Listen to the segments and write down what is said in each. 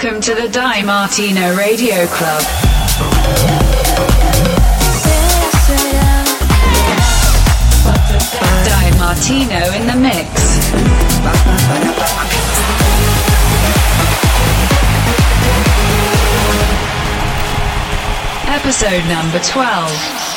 Welcome to the Di Martino Radio Club. Di Martino in the mix. Episode number 12.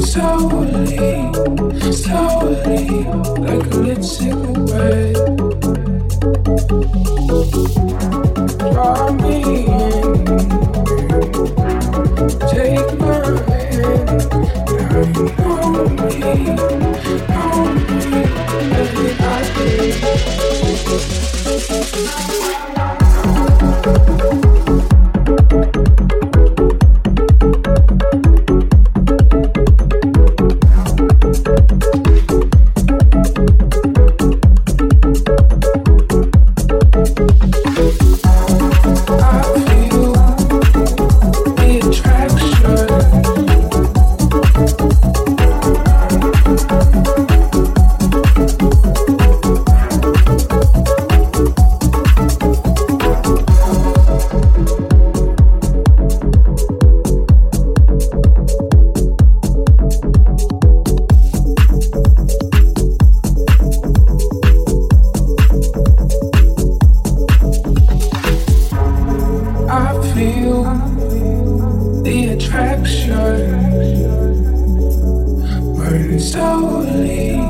Slowly, slowly, like a lit cigarette. Feel the attraction burning slowly,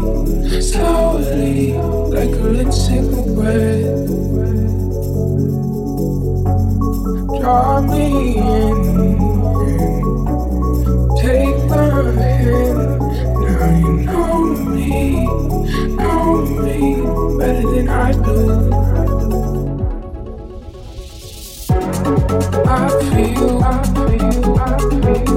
slowly, like a lit cigarette. Draw me in, Feel, I feel, I feel,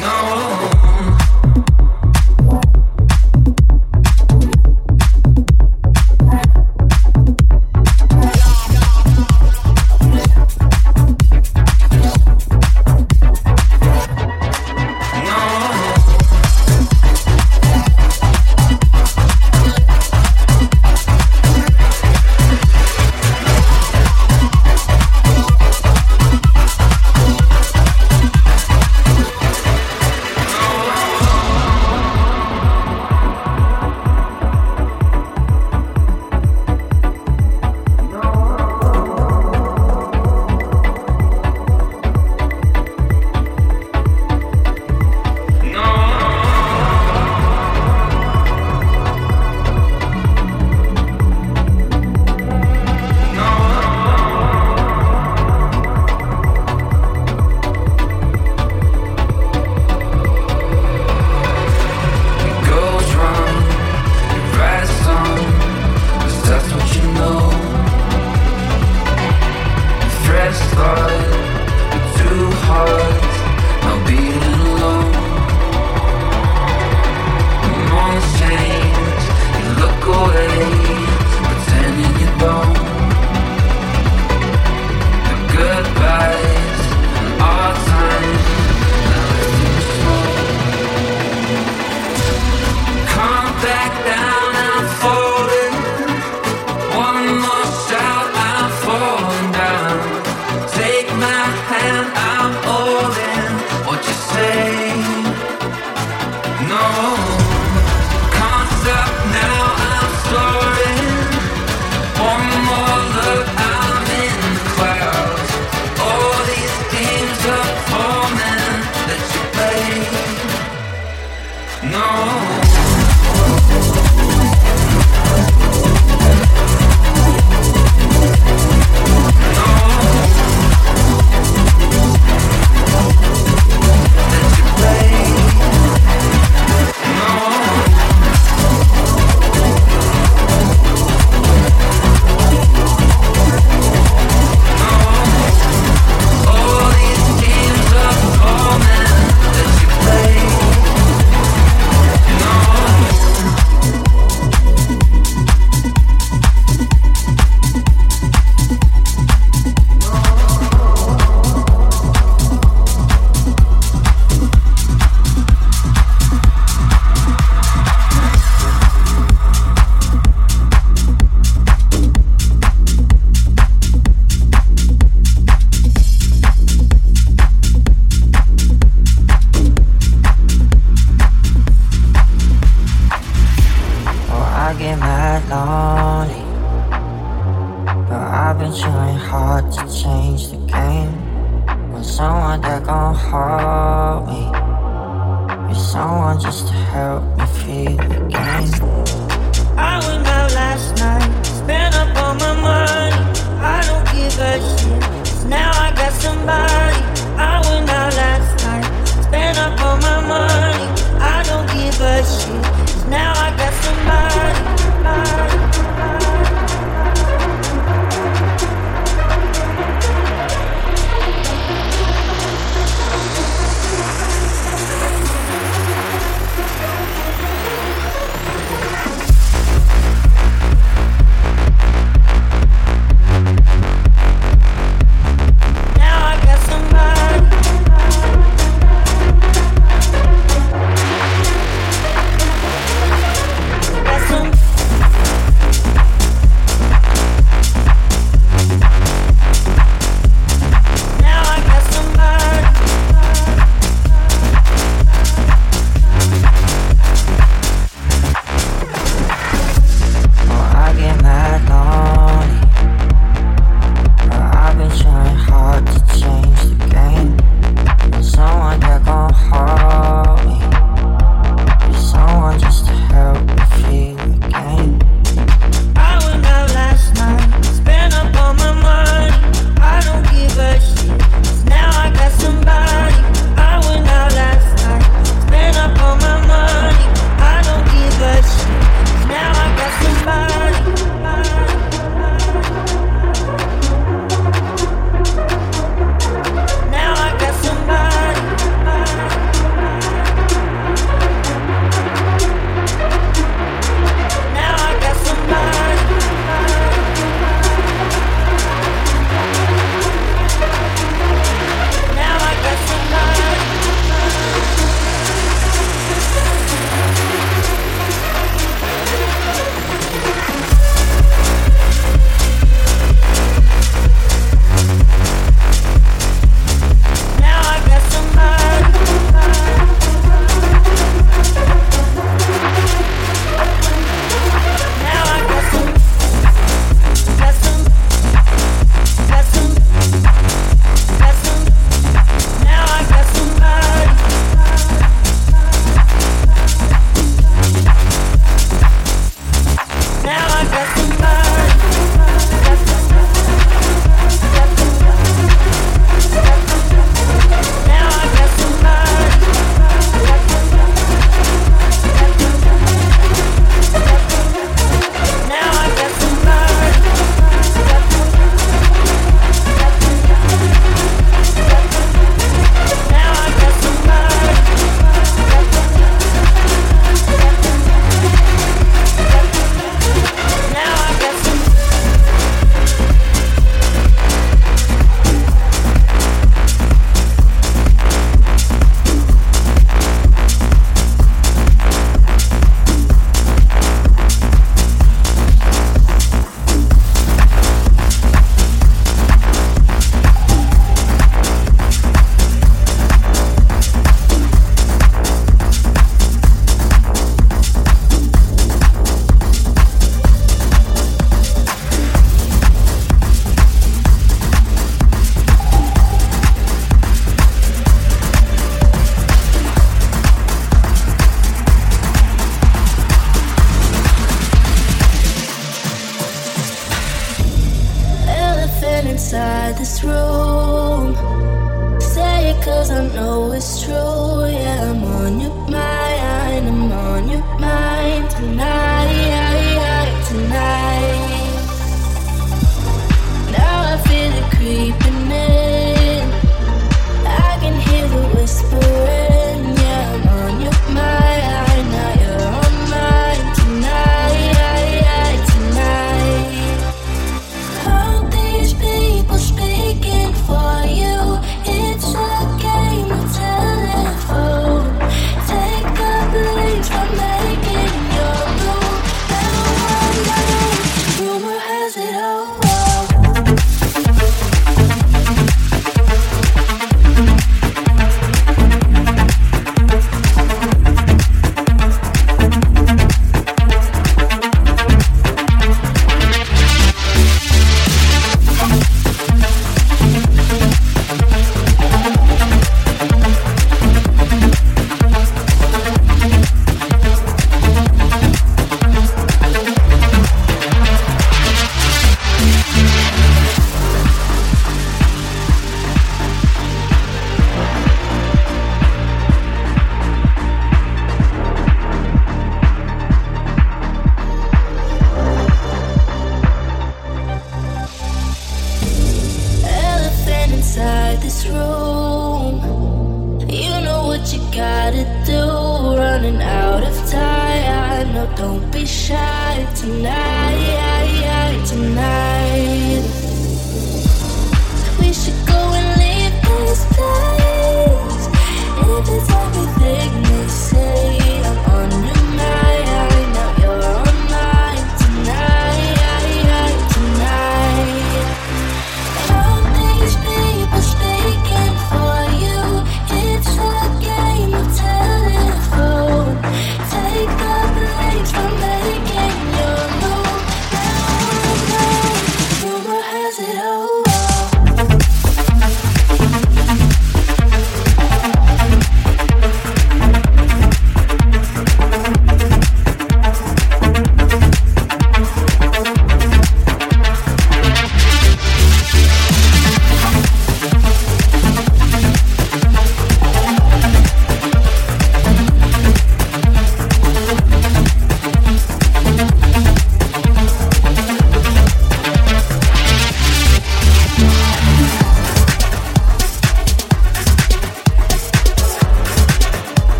no.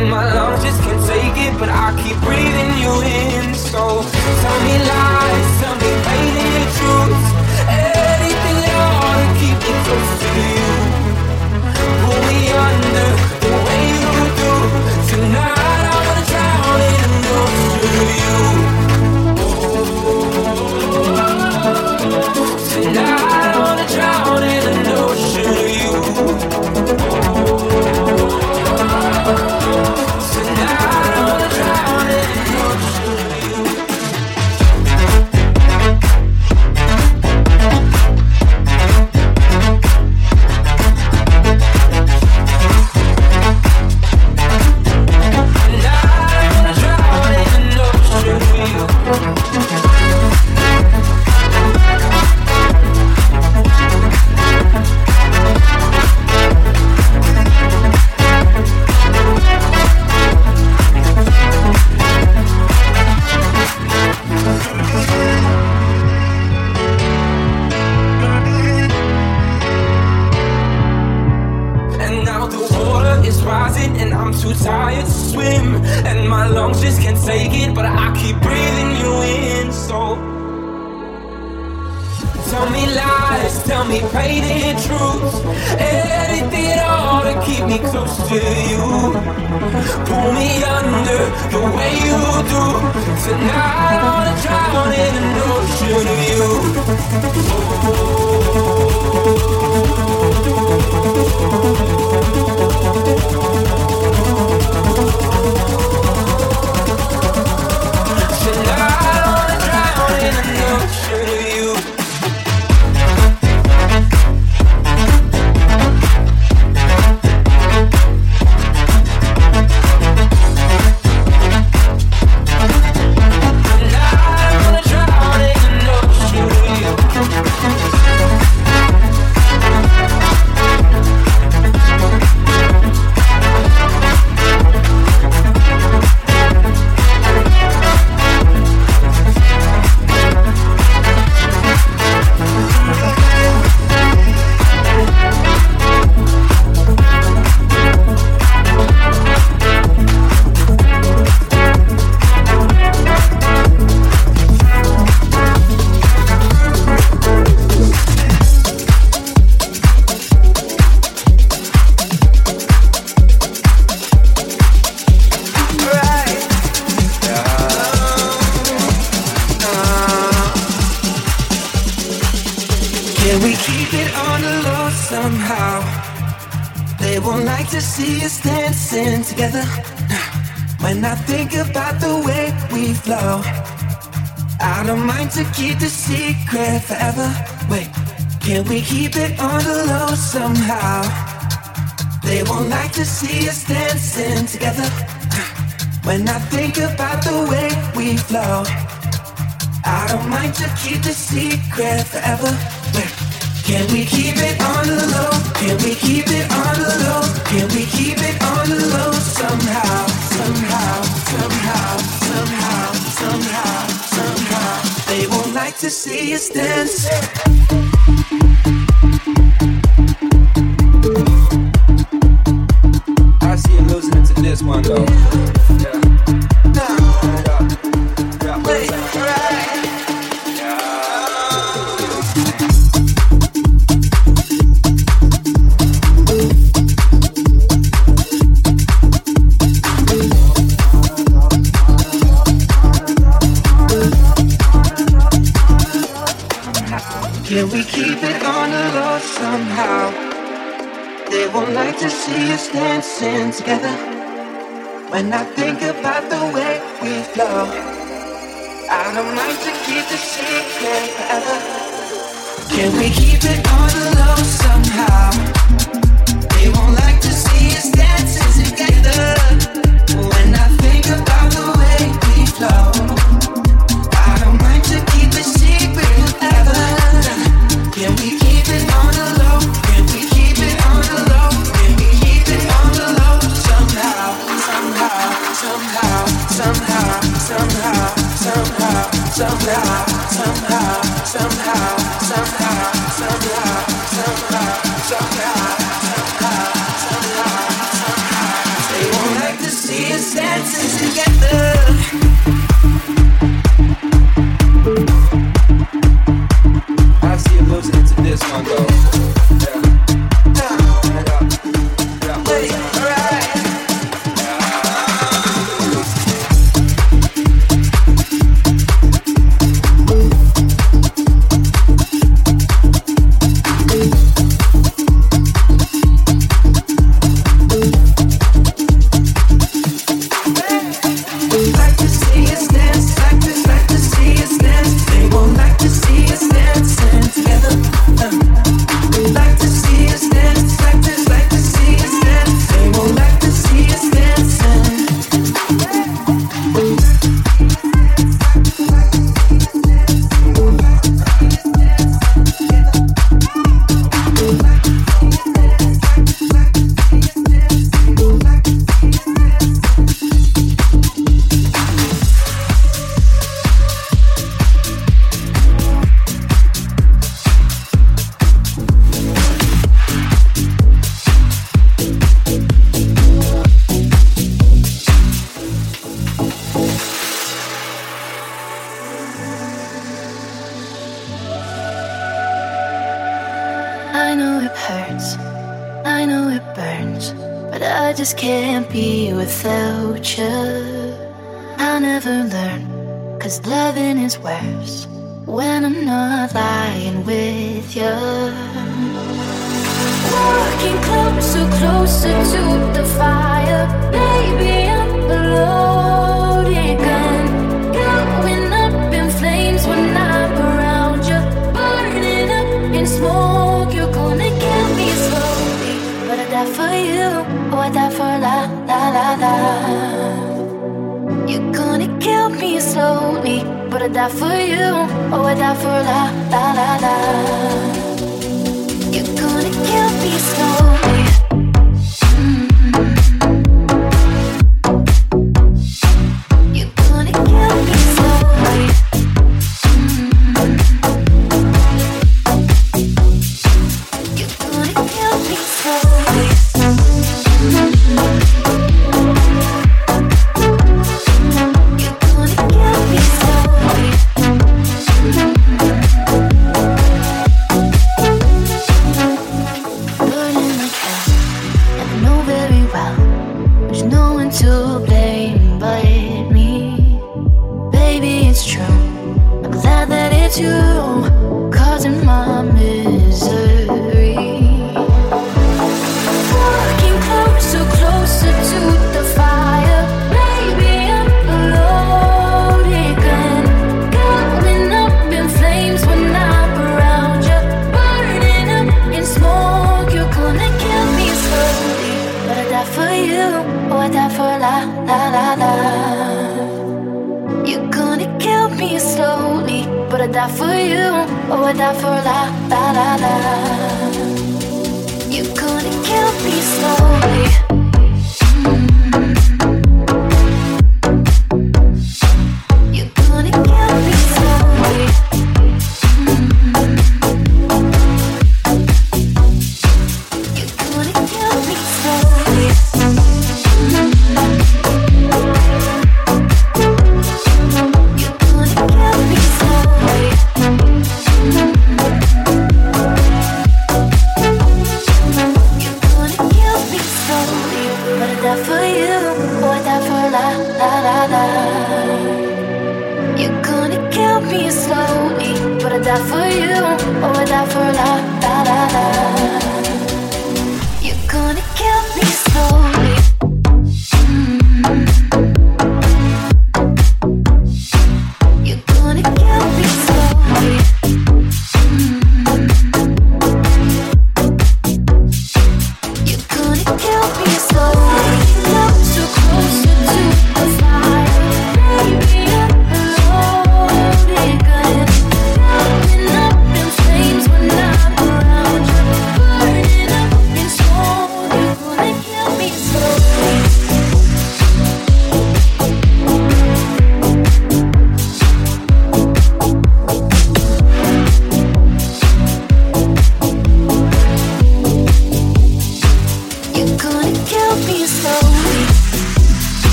and my lungs just can't take it, but I keep breathing you in. So tell me lies, tell me pain and the truth.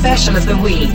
Special of the Week.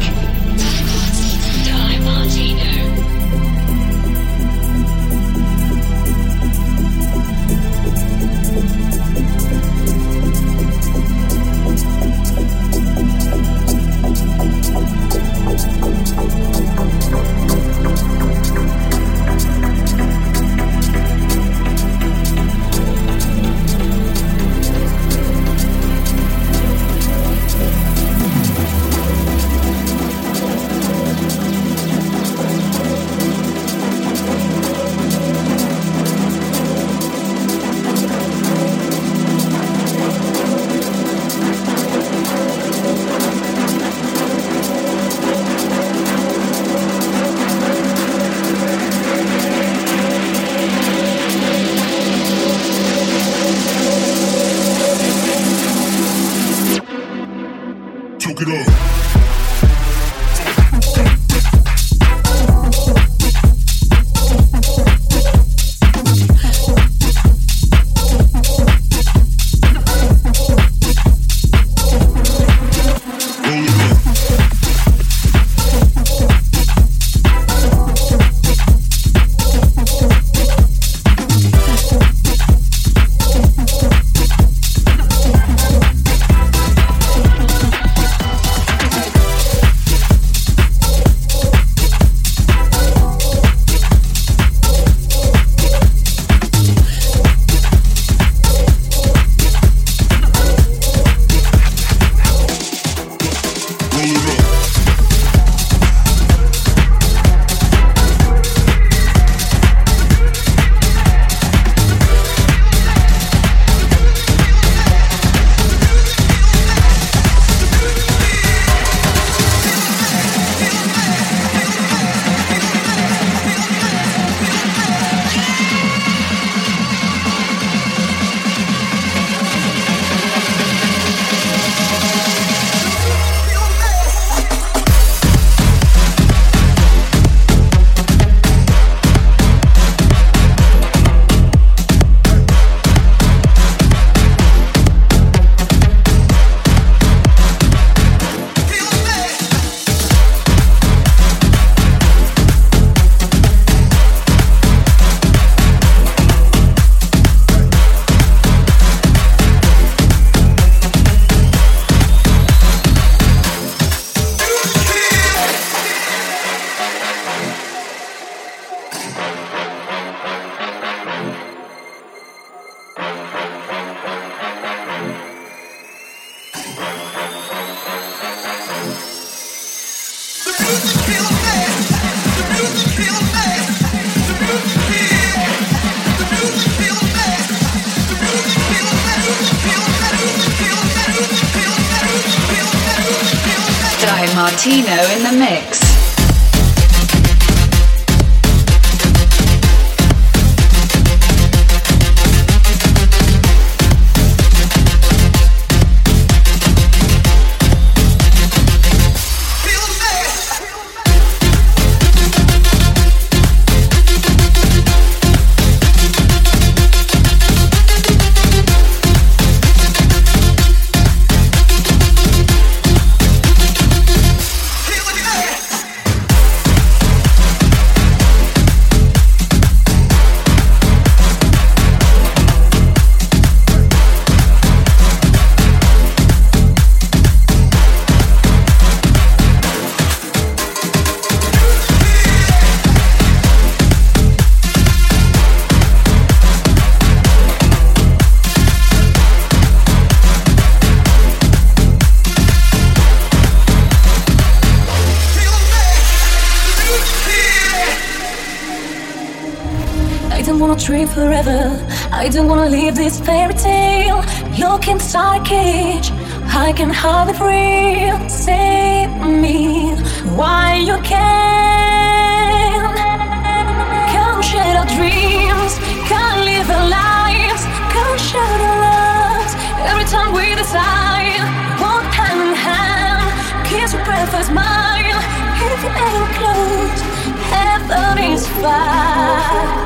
I don't wanna leave this fairy tale. Look inside cage. I can hardly breathe. Save me Why you can. Come share our dreams. Come live our lives. Come share our loves. Every time we decide, walk hand in hand. Kiss your breath and smile. If you ever close, heaven is far.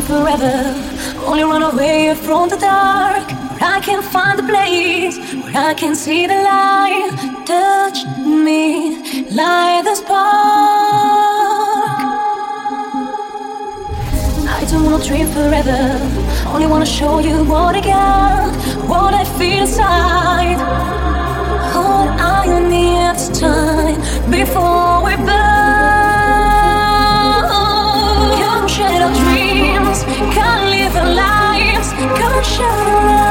dream forever. Only run away from the dark. Where I can find a place where I can see the light. Touch me, light the spark. I don't wanna dream forever. Only wanna show you what I got, what I feel inside. Hold I need this time before lives,